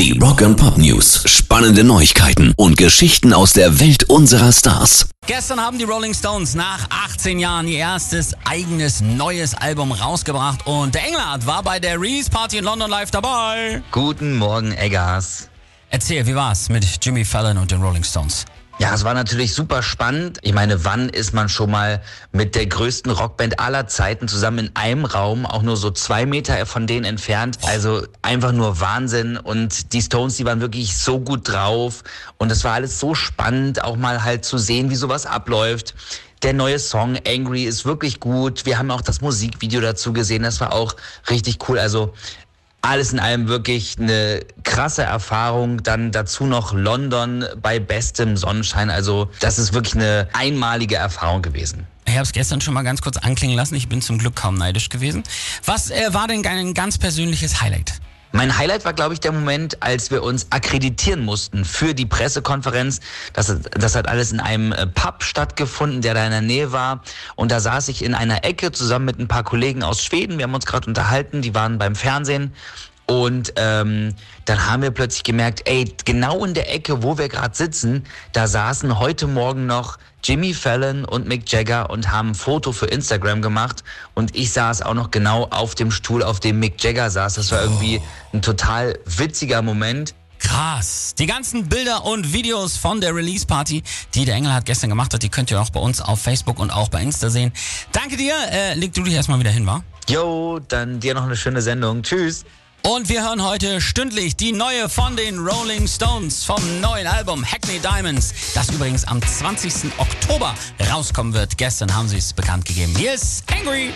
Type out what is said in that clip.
Die Rock and Pop News. Spannende Neuigkeiten und Geschichten aus der Welt unserer Stars. Gestern haben die Rolling Stones nach 18 Jahren ihr erstes eigenes neues Album rausgebracht und der Engelhardt war bei der Release Party in London live dabei. Guten Morgen, Eggers. Erzähl, wie war's mit Jimmy Fallon und den Rolling Stones? Ja, es war natürlich super spannend. Ich meine, wann ist man schon mal mit der größten Rockband aller Zeiten zusammen in einem Raum, auch nur so zwei Meter von denen entfernt? Also einfach nur Wahnsinn. Und die Stones, die waren wirklich so gut drauf. Und es war alles so spannend, auch mal halt zu sehen, wie sowas abläuft. Der neue Song Angry ist wirklich gut. Wir haben auch das Musikvideo dazu gesehen. Das war auch richtig cool. Also alles in allem wirklich eine krasse Erfahrung. Dann dazu noch London bei bestem Sonnenschein. Also das ist wirklich eine einmalige Erfahrung gewesen. Ich habe es gestern schon mal ganz kurz anklingen lassen. Ich bin zum Glück kaum neidisch gewesen. Was äh, war denn ein ganz persönliches Highlight? Mein Highlight war, glaube ich, der Moment, als wir uns akkreditieren mussten für die Pressekonferenz. Das, das hat alles in einem äh, Pub stattgefunden, der da in der Nähe war. Und da saß ich in einer Ecke zusammen mit ein paar Kollegen aus Schweden. Wir haben uns gerade unterhalten, die waren beim Fernsehen. Und ähm, dann haben wir plötzlich gemerkt, ey, genau in der Ecke, wo wir gerade sitzen, da saßen heute Morgen noch Jimmy Fallon und Mick Jagger und haben ein Foto für Instagram gemacht. Und ich saß auch noch genau auf dem Stuhl, auf dem Mick Jagger saß. Das war irgendwie ein total witziger Moment. Krass. Die ganzen Bilder und Videos von der Release Party, die der Engel hat gestern gemacht hat, die könnt ihr auch bei uns auf Facebook und auch bei Insta sehen. Danke dir. Äh, leg du dich erstmal wieder hin, wa? Jo, dann dir noch eine schöne Sendung. Tschüss. Und wir hören heute stündlich die neue von den Rolling Stones vom neuen Album Hackney Diamonds, das übrigens am 20. Oktober rauskommen wird. Gestern haben sie es bekannt gegeben. Hier ist Angry.